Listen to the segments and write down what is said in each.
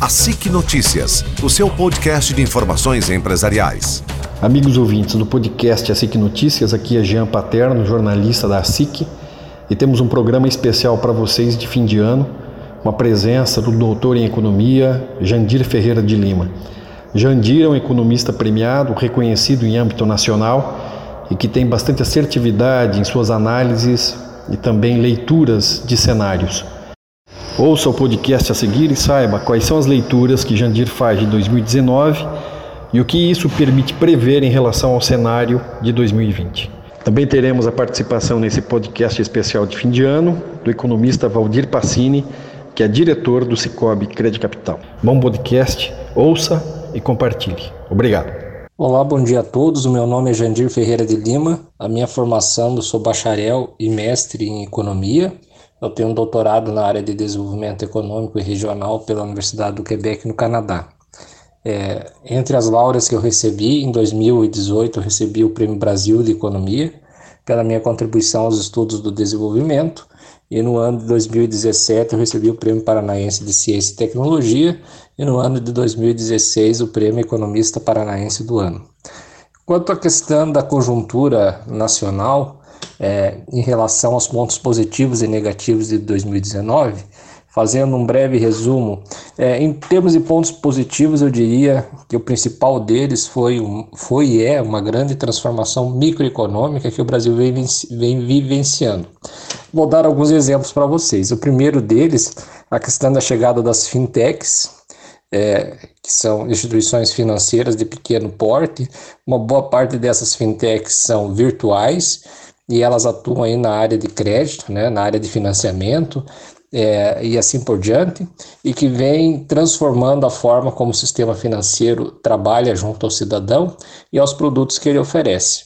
A SIC Notícias, o seu podcast de informações empresariais. Amigos ouvintes do podcast A SIC Notícias, aqui é Jean Paterno, jornalista da SIC, e temos um programa especial para vocês de fim de ano, com a presença do doutor em economia Jandir Ferreira de Lima. Jandir é um economista premiado, reconhecido em âmbito nacional e que tem bastante assertividade em suas análises e também leituras de cenários. Ouça o podcast a seguir e saiba quais são as leituras que Jandir faz de 2019 e o que isso permite prever em relação ao cenário de 2020. Também teremos a participação nesse podcast especial de fim de ano do economista Valdir Passini, que é diretor do Cicobi Crédito Capital. Bom podcast, ouça e compartilhe. Obrigado. Olá, bom dia a todos. O meu nome é Jandir Ferreira de Lima. A minha formação, eu sou bacharel e mestre em economia eu tenho um doutorado na área de desenvolvimento econômico e regional pela Universidade do Quebec, no Canadá. É, entre as laureas que eu recebi, em 2018 eu recebi o Prêmio Brasil de Economia pela minha contribuição aos estudos do desenvolvimento e no ano de 2017 eu recebi o Prêmio Paranaense de Ciência e Tecnologia e no ano de 2016 o Prêmio Economista Paranaense do Ano. Quanto à questão da conjuntura nacional, é, em relação aos pontos positivos e negativos de 2019, fazendo um breve resumo, é, em termos de pontos positivos, eu diria que o principal deles foi, foi e é uma grande transformação microeconômica que o Brasil vem, vem vivenciando. Vou dar alguns exemplos para vocês. O primeiro deles, a questão da chegada das fintechs, é, que são instituições financeiras de pequeno porte. Uma boa parte dessas fintechs são virtuais e elas atuam aí na área de crédito, né, na área de financiamento é, e assim por diante, e que vem transformando a forma como o sistema financeiro trabalha junto ao cidadão e aos produtos que ele oferece.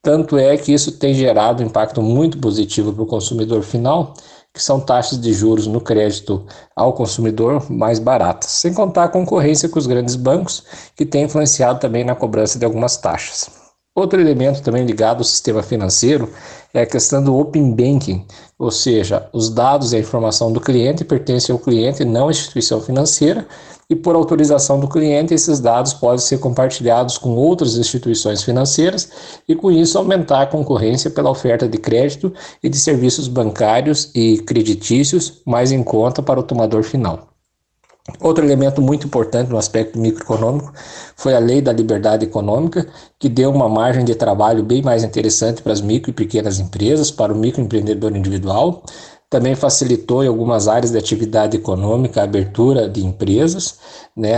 Tanto é que isso tem gerado um impacto muito positivo para o consumidor final, que são taxas de juros no crédito ao consumidor mais baratas, sem contar a concorrência com os grandes bancos, que tem influenciado também na cobrança de algumas taxas. Outro elemento também ligado ao sistema financeiro é a questão do Open Banking, ou seja, os dados e a informação do cliente pertencem ao cliente não à instituição financeira, e por autorização do cliente, esses dados podem ser compartilhados com outras instituições financeiras e, com isso, aumentar a concorrência pela oferta de crédito e de serviços bancários e creditícios mais em conta para o tomador final. Outro elemento muito importante no aspecto microeconômico foi a lei da liberdade econômica, que deu uma margem de trabalho bem mais interessante para as micro e pequenas empresas, para o microempreendedor individual. Também facilitou em algumas áreas de atividade econômica a abertura de empresas, né,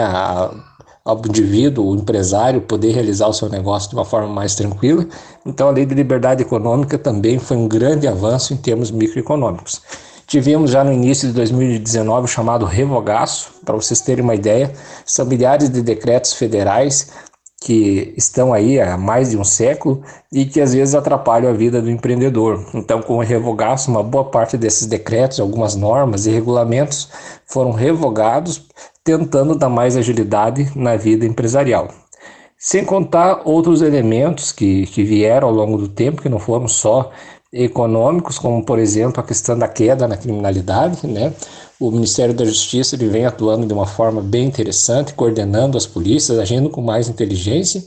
ao indivíduo, o empresário, poder realizar o seu negócio de uma forma mais tranquila. Então, a lei de liberdade econômica também foi um grande avanço em termos microeconômicos. Tivemos já no início de 2019 o chamado revogaço, para vocês terem uma ideia, são milhares de decretos federais que estão aí há mais de um século e que às vezes atrapalham a vida do empreendedor. Então, com o revogaço, uma boa parte desses decretos, algumas normas e regulamentos foram revogados, tentando dar mais agilidade na vida empresarial. Sem contar outros elementos que, que vieram ao longo do tempo, que não foram só econômicos, como por exemplo a questão da queda na criminalidade, né? O Ministério da Justiça ele vem atuando de uma forma bem interessante, coordenando as polícias, agindo com mais inteligência.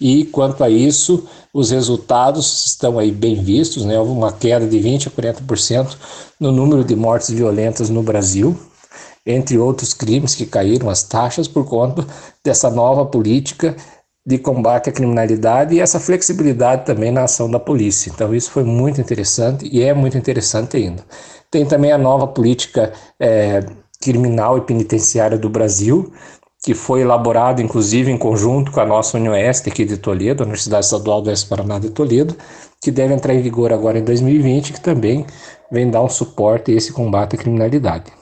E quanto a isso, os resultados estão aí bem vistos, né? Houve uma queda de 20 a 40% no número de mortes violentas no Brasil, entre outros crimes que caíram as taxas por conta dessa nova política de combate à criminalidade e essa flexibilidade também na ação da polícia. Então, isso foi muito interessante e é muito interessante ainda. Tem também a nova política é, criminal e penitenciária do Brasil, que foi elaborada inclusive em conjunto com a nossa Unioeste aqui de Toledo, a Universidade Estadual do Oeste Paraná de Toledo, que deve entrar em vigor agora em 2020, que também vem dar um suporte a esse combate à criminalidade.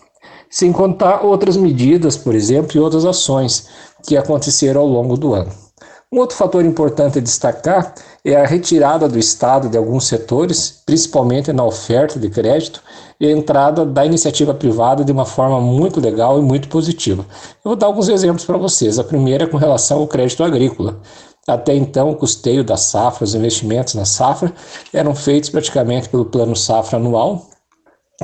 Sem contar outras medidas, por exemplo, e outras ações que aconteceram ao longo do ano. Um outro fator importante a destacar é a retirada do Estado de alguns setores, principalmente na oferta de crédito, e a entrada da iniciativa privada de uma forma muito legal e muito positiva. Eu vou dar alguns exemplos para vocês. A primeira é com relação ao crédito agrícola. Até então, o custeio da safra, os investimentos na safra, eram feitos praticamente pelo plano safra anual,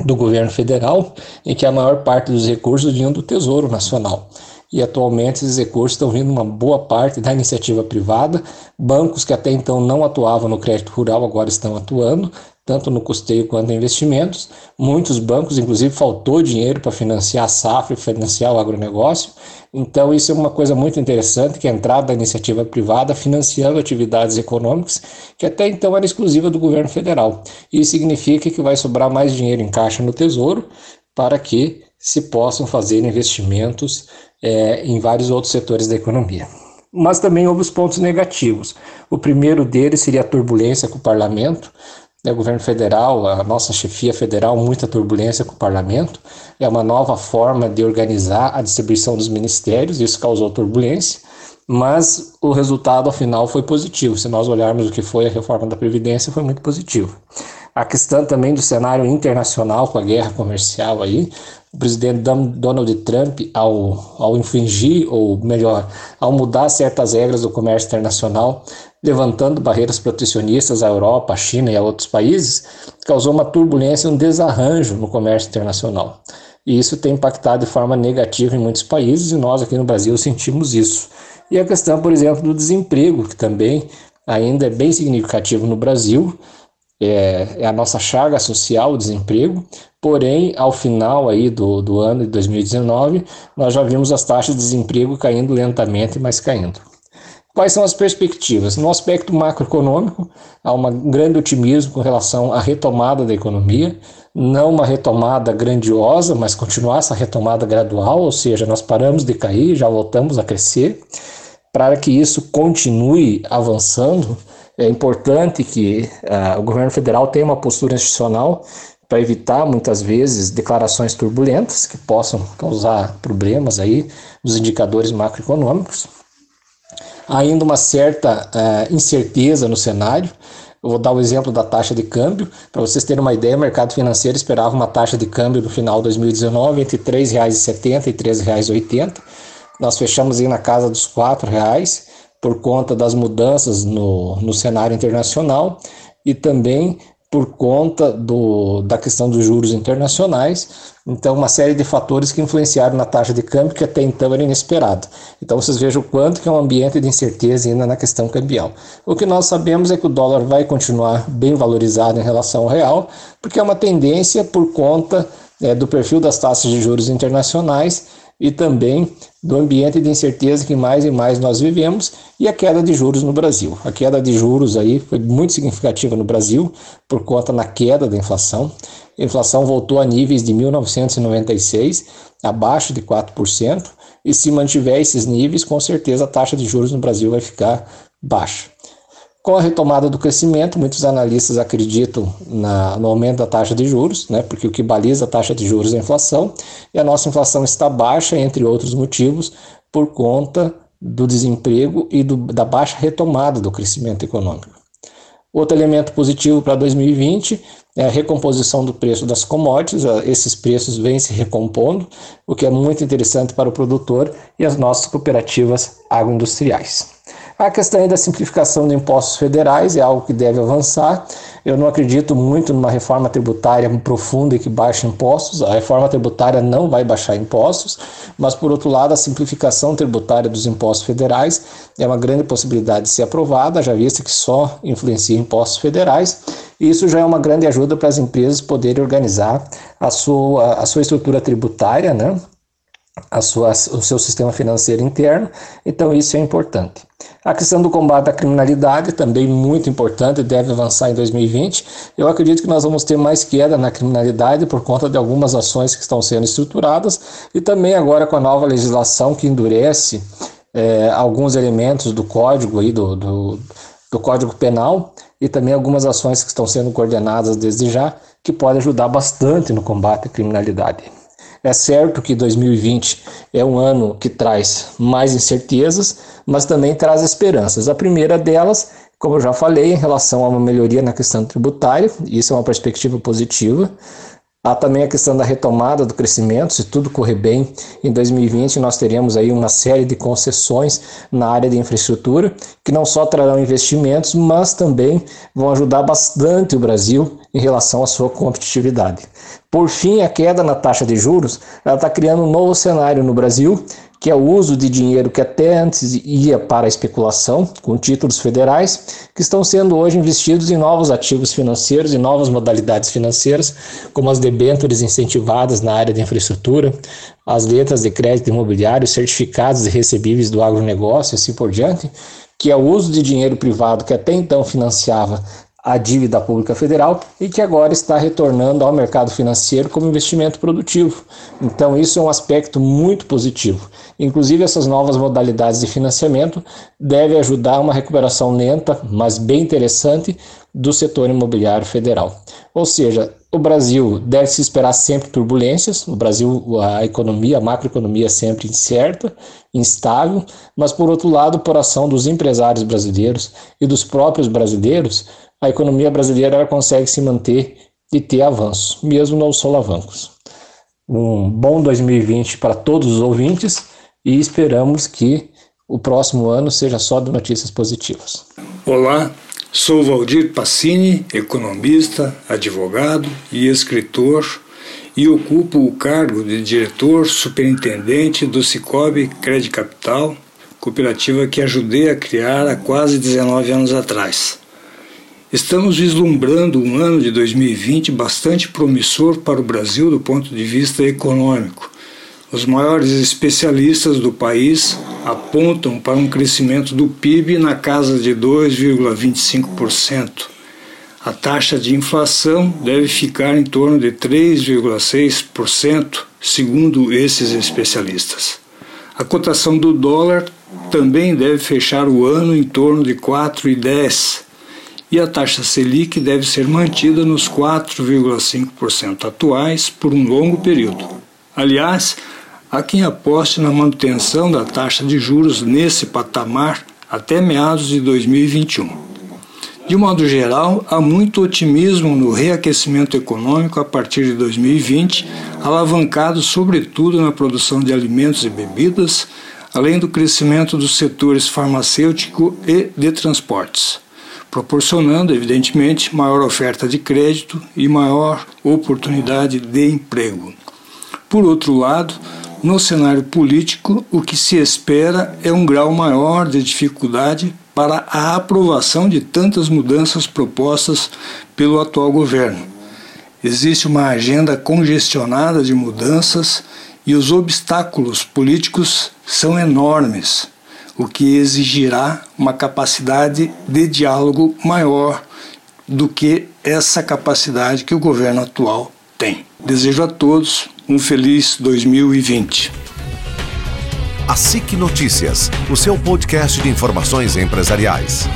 do governo federal, em que a maior parte dos recursos vinham do Tesouro Nacional. E atualmente esses recursos estão vindo uma boa parte da iniciativa privada. Bancos que até então não atuavam no crédito rural agora estão atuando, tanto no custeio quanto em investimentos. Muitos bancos, inclusive, faltou dinheiro para financiar a safra financiar o agronegócio. Então, isso é uma coisa muito interessante, que é a entrada da iniciativa privada financiando atividades econômicas que até então era exclusiva do governo federal. Isso significa que vai sobrar mais dinheiro em caixa no Tesouro para que se possam fazer investimentos é, em vários outros setores da economia mas também houve os pontos negativos. O primeiro deles seria a turbulência com o parlamento né, o governo federal, a nossa chefia federal, muita turbulência com o parlamento. É uma nova forma de organizar a distribuição dos ministérios, isso causou turbulência, mas o resultado afinal foi positivo. Se nós olharmos o que foi a reforma da Previdência, foi muito positivo. A questão também do cenário internacional com a guerra comercial aí, o presidente Donald Trump, ao, ao infringir, ou melhor, ao mudar certas regras do comércio internacional, levantando barreiras protecionistas à Europa, à China e a outros países, causou uma turbulência um desarranjo no comércio internacional. E isso tem impactado de forma negativa em muitos países e nós aqui no Brasil sentimos isso. E a questão, por exemplo, do desemprego, que também ainda é bem significativo no Brasil, é, é, a nossa chaga social, o desemprego, porém, ao final aí do, do ano de 2019, nós já vimos as taxas de desemprego caindo lentamente, mas caindo. Quais são as perspectivas? No aspecto macroeconômico, há um grande otimismo com relação à retomada da economia, não uma retomada grandiosa, mas continuar essa retomada gradual, ou seja, nós paramos de cair, já voltamos a crescer. Para que isso continue avançando, é importante que uh, o governo federal tenha uma postura institucional para evitar muitas vezes declarações turbulentas que possam causar problemas aí nos indicadores macroeconômicos ainda uma certa uh, incerteza no cenário. Eu vou dar o exemplo da taxa de câmbio. Para vocês terem uma ideia, o mercado financeiro esperava uma taxa de câmbio no final de 2019 entre R$ 3,70 e R$ 3,80. Nós fechamos aí na casa dos R$ 4,00 por conta das mudanças no, no cenário internacional e também por conta do, da questão dos juros internacionais. Então, uma série de fatores que influenciaram na taxa de câmbio que até então era inesperado. Então, vocês vejam o quanto que é um ambiente de incerteza ainda na questão cambial. O que nós sabemos é que o dólar vai continuar bem valorizado em relação ao real, porque é uma tendência por conta é, do perfil das taxas de juros internacionais e também do ambiente de incerteza que mais e mais nós vivemos e a queda de juros no Brasil. A queda de juros aí foi muito significativa no Brasil por conta da queda da inflação. A inflação voltou a níveis de 1996, abaixo de 4%, e se mantiver esses níveis, com certeza a taxa de juros no Brasil vai ficar baixa. Com a retomada do crescimento, muitos analistas acreditam na, no aumento da taxa de juros, né, porque o que baliza a taxa de juros é a inflação, e a nossa inflação está baixa, entre outros motivos, por conta do desemprego e do, da baixa retomada do crescimento econômico. Outro elemento positivo para 2020 é a recomposição do preço das commodities, esses preços vêm se recompondo, o que é muito interessante para o produtor e as nossas cooperativas agroindustriais. A questão da simplificação de impostos federais é algo que deve avançar. Eu não acredito muito numa reforma tributária profunda e que baixe impostos. A reforma tributária não vai baixar impostos, mas, por outro lado, a simplificação tributária dos impostos federais é uma grande possibilidade de ser aprovada, já visto que só influencia impostos federais. Isso já é uma grande ajuda para as empresas poderem organizar a sua, a sua estrutura tributária, né? Sua, o seu sistema financeiro interno, então isso é importante. A questão do combate à criminalidade também muito importante, deve avançar em 2020. Eu acredito que nós vamos ter mais queda na criminalidade por conta de algumas ações que estão sendo estruturadas e também agora com a nova legislação que endurece é, alguns elementos do código aí do, do, do Código Penal e também algumas ações que estão sendo coordenadas desde já que podem ajudar bastante no combate à criminalidade. É certo que 2020 é um ano que traz mais incertezas, mas também traz esperanças. A primeira delas, como eu já falei, em relação a uma melhoria na questão tributária, isso é uma perspectiva positiva. Há também a questão da retomada do crescimento, se tudo correr bem, em 2020 nós teremos aí uma série de concessões na área de infraestrutura, que não só trarão investimentos, mas também vão ajudar bastante o Brasil em relação à sua competitividade. Por fim, a queda na taxa de juros está criando um novo cenário no Brasil, que é o uso de dinheiro que até antes ia para a especulação, com títulos federais, que estão sendo hoje investidos em novos ativos financeiros e novas modalidades financeiras, como as debêntures incentivadas na área de infraestrutura, as letras de crédito imobiliário, certificados e recebíveis do agronegócio e assim por diante, que é o uso de dinheiro privado que até então financiava a dívida pública federal e que agora está retornando ao mercado financeiro como investimento produtivo. Então, isso é um aspecto muito positivo. Inclusive, essas novas modalidades de financiamento devem ajudar uma recuperação lenta, mas bem interessante, do setor imobiliário federal. Ou seja, o Brasil deve se esperar sempre turbulências. No Brasil, a economia, a macroeconomia é sempre incerta, instável, mas por outro lado, por ação dos empresários brasileiros e dos próprios brasileiros, a economia brasileira consegue se manter e ter avanços, mesmo nos solavancos. Um bom 2020 para todos os ouvintes e esperamos que o próximo ano seja só de notícias positivas. Olá, sou Valdir Passini, economista, advogado e escritor e ocupo o cargo de diretor superintendente do Cicobi Credit Capital, cooperativa que ajudei a criar há quase 19 anos atrás. Estamos vislumbrando um ano de 2020 bastante promissor para o Brasil do ponto de vista econômico. Os maiores especialistas do país apontam para um crescimento do PIB na casa de 2,25%. A taxa de inflação deve ficar em torno de 3,6%, segundo esses especialistas. A cotação do dólar também deve fechar o ano em torno de 4,10 e a taxa Selic deve ser mantida nos 4,5% atuais por um longo período. Aliás, há quem aposte na manutenção da taxa de juros nesse patamar até meados de 2021. De modo geral, há muito otimismo no reaquecimento econômico a partir de 2020, alavancado sobretudo na produção de alimentos e bebidas, além do crescimento dos setores farmacêutico e de transportes proporcionando, evidentemente, maior oferta de crédito e maior oportunidade de emprego. Por outro lado, no cenário político, o que se espera é um grau maior de dificuldade para a aprovação de tantas mudanças propostas pelo atual governo. Existe uma agenda congestionada de mudanças e os obstáculos políticos são enormes o que exigirá uma capacidade de diálogo maior do que essa capacidade que o governo atual tem. Desejo a todos um feliz 2020. A SIC Notícias, o seu podcast de informações empresariais.